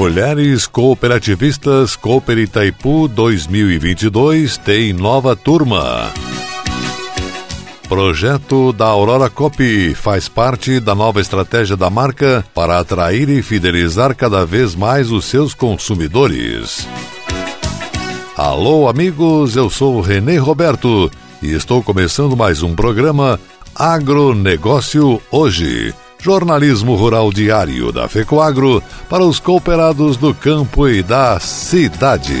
Mulheres Cooperativistas Cooper Itaipu 2022 tem nova turma. Projeto da Aurora Copy faz parte da nova estratégia da marca para atrair e fidelizar cada vez mais os seus consumidores. Alô, amigos, eu sou Renê Roberto e estou começando mais um programa Agronegócio Hoje jornalismo rural diário da FECOAGRO para os cooperados do campo e da cidade.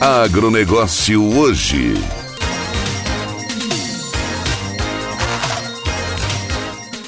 Agronegócio hoje.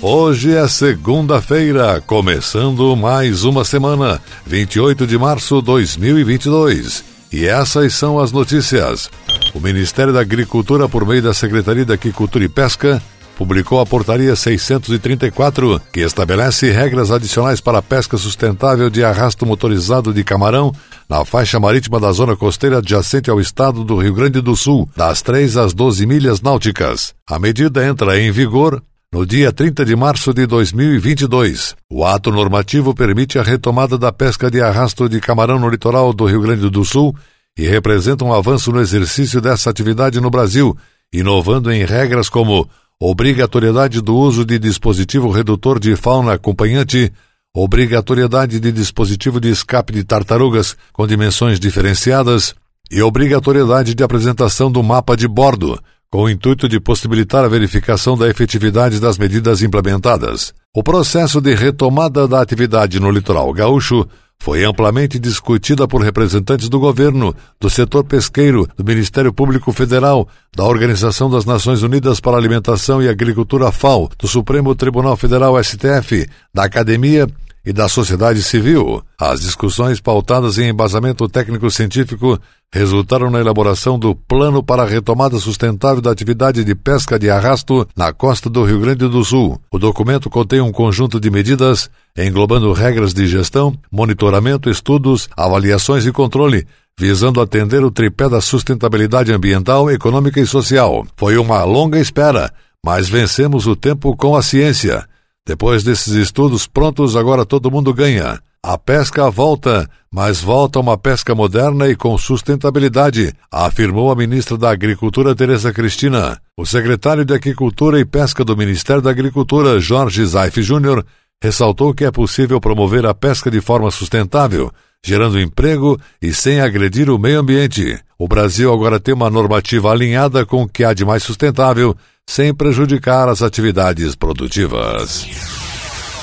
Hoje é segunda-feira, começando mais uma semana, 28 de março de 2022. E essas são as notícias. O Ministério da Agricultura, por meio da Secretaria da Agricultura e Pesca, publicou a Portaria 634, que estabelece regras adicionais para a pesca sustentável de arrasto motorizado de camarão na faixa marítima da zona costeira adjacente ao estado do Rio Grande do Sul, das 3 às 12 milhas náuticas. A medida entra em vigor no dia 30 de março de 2022. O ato normativo permite a retomada da pesca de arrasto de camarão no litoral do Rio Grande do Sul e representa um avanço no exercício dessa atividade no Brasil, inovando em regras como obrigatoriedade do uso de dispositivo redutor de fauna acompanhante, obrigatoriedade de dispositivo de escape de tartarugas com dimensões diferenciadas e obrigatoriedade de apresentação do mapa de bordo, com o intuito de possibilitar a verificação da efetividade das medidas implementadas. O processo de retomada da atividade no litoral gaúcho foi amplamente discutida por representantes do governo, do setor pesqueiro, do Ministério Público Federal, da Organização das Nações Unidas para a Alimentação e Agricultura FAO, do Supremo Tribunal Federal STF, da Academia e da sociedade civil. As discussões pautadas em embasamento técnico-científico resultaram na elaboração do Plano para a Retomada Sustentável da Atividade de Pesca de Arrasto na costa do Rio Grande do Sul. O documento contém um conjunto de medidas englobando regras de gestão, monitoramento, estudos, avaliações e controle, visando atender o tripé da sustentabilidade ambiental, econômica e social. Foi uma longa espera, mas vencemos o tempo com a ciência. Depois desses estudos prontos, agora todo mundo ganha. A pesca volta, mas volta uma pesca moderna e com sustentabilidade, afirmou a ministra da Agricultura Tereza Cristina. O secretário de Agricultura e Pesca do Ministério da Agricultura, Jorge Zaif Júnior, ressaltou que é possível promover a pesca de forma sustentável, gerando emprego e sem agredir o meio ambiente. O Brasil agora tem uma normativa alinhada com o que há de mais sustentável, sem prejudicar as atividades produtivas.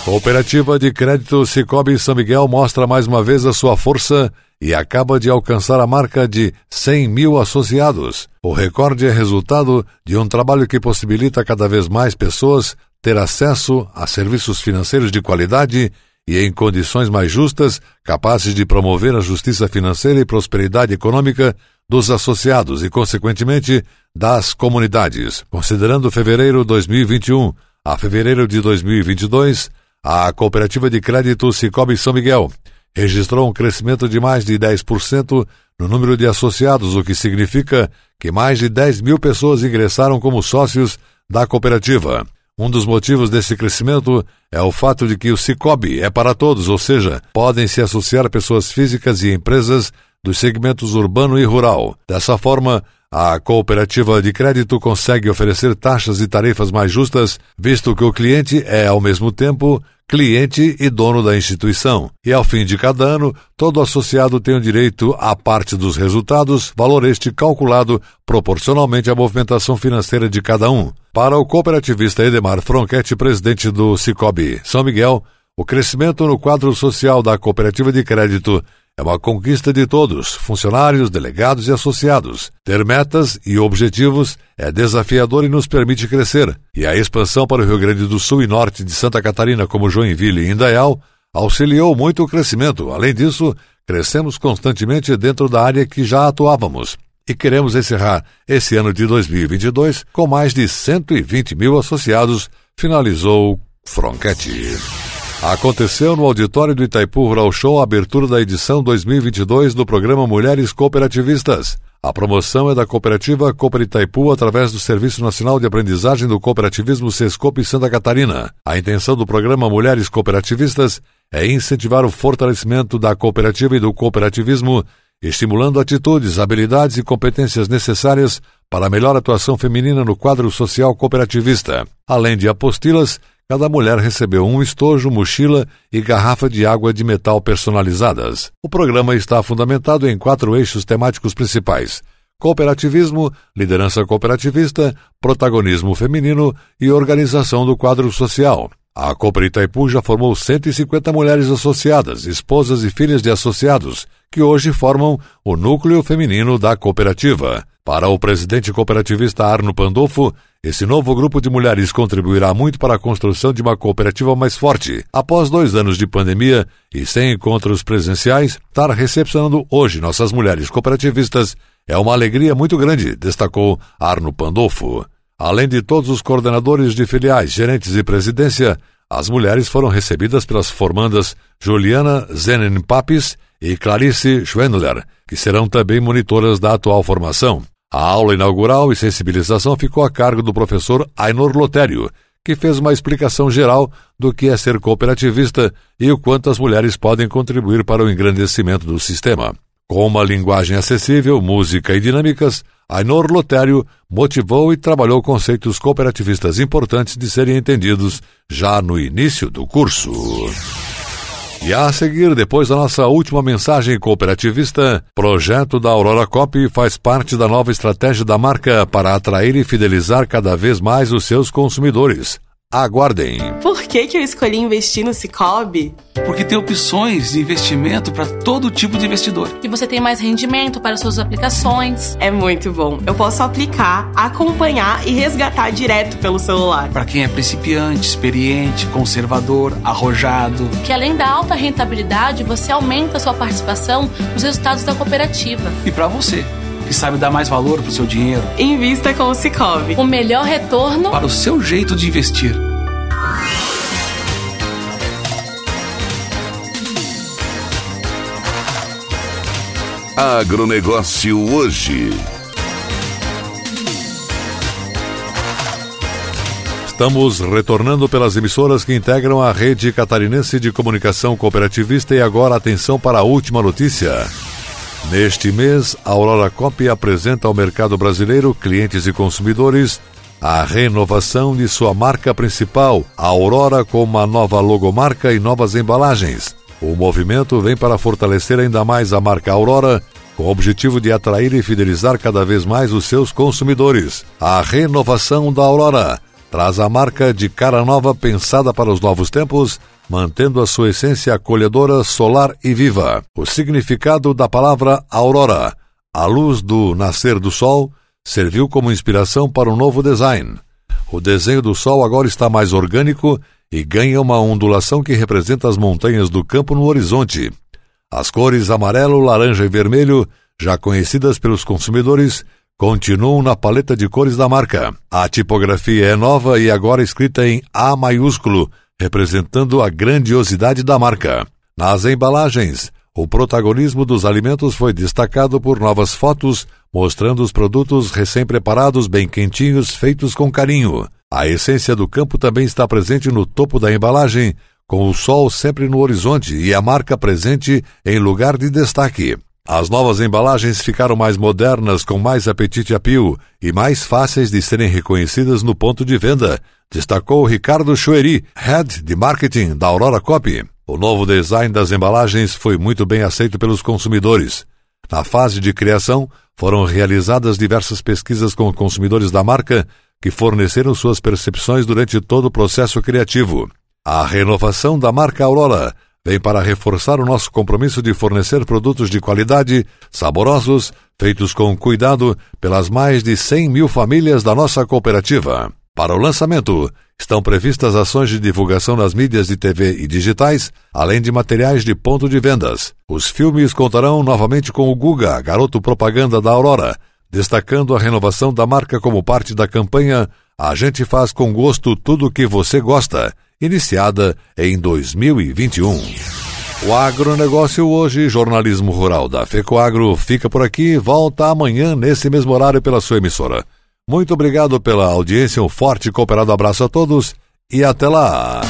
Cooperativa de Crédito Cicobi São Miguel mostra mais uma vez a sua força e acaba de alcançar a marca de 100 mil associados. O recorde é resultado de um trabalho que possibilita cada vez mais pessoas ter acesso a serviços financeiros de qualidade e em condições mais justas, capazes de promover a justiça financeira e prosperidade econômica dos associados e, consequentemente, das comunidades. Considerando fevereiro 2021, a fevereiro de 2022, a cooperativa de crédito Cicobi São Miguel registrou um crescimento de mais de 10% no número de associados, o que significa que mais de 10 mil pessoas ingressaram como sócios da cooperativa. Um dos motivos desse crescimento é o fato de que o Cicobi é para todos, ou seja, podem se associar pessoas físicas e empresas dos segmentos urbano e rural. Dessa forma, a cooperativa de crédito consegue oferecer taxas e tarifas mais justas, visto que o cliente é, ao mesmo tempo, cliente e dono da instituição. E ao fim de cada ano, todo associado tem o direito à parte dos resultados, valor este calculado proporcionalmente à movimentação financeira de cada um. Para o cooperativista Edemar Fronquete, presidente do Cicobi São Miguel, o crescimento no quadro social da cooperativa de crédito é uma conquista de todos, funcionários, delegados e associados. Ter metas e objetivos é desafiador e nos permite crescer. E a expansão para o Rio Grande do Sul e norte de Santa Catarina, como Joinville e Indaial, auxiliou muito o crescimento. Além disso, crescemos constantemente dentro da área que já atuávamos. E queremos encerrar esse ano de 2022 com mais de 120 mil associados, finalizou Fronquete. Aconteceu no auditório do Itaipu Rural Show a abertura da edição 2022 do programa Mulheres Cooperativistas. A promoção é da cooperativa Cooper Itaipu através do Serviço Nacional de Aprendizagem do Cooperativismo Sescope Santa Catarina. A intenção do programa Mulheres Cooperativistas é incentivar o fortalecimento da cooperativa e do cooperativismo, estimulando atitudes, habilidades e competências necessárias para a melhor atuação feminina no quadro social cooperativista. Além de apostilas, Cada mulher recebeu um estojo, mochila e garrafa de água de metal personalizadas. O programa está fundamentado em quatro eixos temáticos principais: cooperativismo, liderança cooperativista, protagonismo feminino e organização do quadro social. A Cooper Itaipu já formou 150 mulheres associadas, esposas e filhas de associados, que hoje formam o núcleo feminino da cooperativa. Para o presidente cooperativista Arno Pandolfo, esse novo grupo de mulheres contribuirá muito para a construção de uma cooperativa mais forte. Após dois anos de pandemia e sem encontros presenciais, estar recepcionando hoje nossas mulheres cooperativistas é uma alegria muito grande, destacou Arno Pandolfo. Além de todos os coordenadores de filiais, gerentes e presidência, as mulheres foram recebidas pelas formandas Juliana Zenen Papis e Clarice Schwendler, que serão também monitoras da atual formação. A aula inaugural e sensibilização ficou a cargo do professor Ainor Lotério, que fez uma explicação geral do que é ser cooperativista e o quanto as mulheres podem contribuir para o engrandecimento do sistema. Com uma linguagem acessível, música e dinâmicas, Ainor Lotério motivou e trabalhou conceitos cooperativistas importantes de serem entendidos já no início do curso. E a seguir, depois da nossa última mensagem cooperativista, projeto da Aurora Cop faz parte da nova estratégia da marca para atrair e fidelizar cada vez mais os seus consumidores. Aguardem. Por que, que eu escolhi investir no Cicobi? Porque tem opções de investimento para todo tipo de investidor. E você tem mais rendimento para suas aplicações. É muito bom. Eu posso aplicar, acompanhar e resgatar direto pelo celular. Para quem é principiante, experiente, conservador, arrojado. Que além da alta rentabilidade, você aumenta sua participação nos resultados da cooperativa. E para você que sabe dar mais valor para o seu dinheiro. Invista com o Cicobi. O melhor retorno para o seu jeito de investir. Agronegócio hoje. Estamos retornando pelas emissoras que integram a rede catarinense de comunicação cooperativista e agora atenção para a última notícia. Neste mês, a Aurora Copy apresenta ao mercado brasileiro, clientes e consumidores, a renovação de sua marca principal, a Aurora, com uma nova logomarca e novas embalagens. O movimento vem para fortalecer ainda mais a marca Aurora, com o objetivo de atrair e fidelizar cada vez mais os seus consumidores. A renovação da Aurora traz a marca de cara nova pensada para os novos tempos mantendo a sua essência acolhedora, solar e viva. O significado da palavra aurora, a luz do nascer do sol, serviu como inspiração para um novo design. O desenho do sol agora está mais orgânico e ganha uma ondulação que representa as montanhas do campo no horizonte. As cores amarelo, laranja e vermelho, já conhecidas pelos consumidores, continuam na paleta de cores da marca. A tipografia é nova e agora escrita em A maiúsculo, representando a grandiosidade da marca. Nas embalagens, o protagonismo dos alimentos foi destacado por novas fotos mostrando os produtos recém-preparados, bem quentinhos, feitos com carinho. A essência do campo também está presente no topo da embalagem, com o sol sempre no horizonte e a marca presente em lugar de destaque. As novas embalagens ficaram mais modernas, com mais apetite a pio e mais fáceis de serem reconhecidas no ponto de venda, destacou Ricardo Chueri, Head de Marketing da Aurora Copy. O novo design das embalagens foi muito bem aceito pelos consumidores. Na fase de criação, foram realizadas diversas pesquisas com consumidores da marca que forneceram suas percepções durante todo o processo criativo. A renovação da marca Aurora vem para reforçar o nosso compromisso de fornecer produtos de qualidade, saborosos, feitos com cuidado pelas mais de 100 mil famílias da nossa cooperativa. Para o lançamento, estão previstas ações de divulgação nas mídias de TV e digitais, além de materiais de ponto de vendas. Os filmes contarão novamente com o Guga, garoto propaganda da Aurora, destacando a renovação da marca como parte da campanha A gente faz com gosto tudo o que você gosta iniciada em 2021. O agronegócio hoje, jornalismo rural da FECOAGRO, fica por aqui, volta amanhã nesse mesmo horário pela sua emissora. Muito obrigado pela audiência, um forte e cooperado abraço a todos e até lá!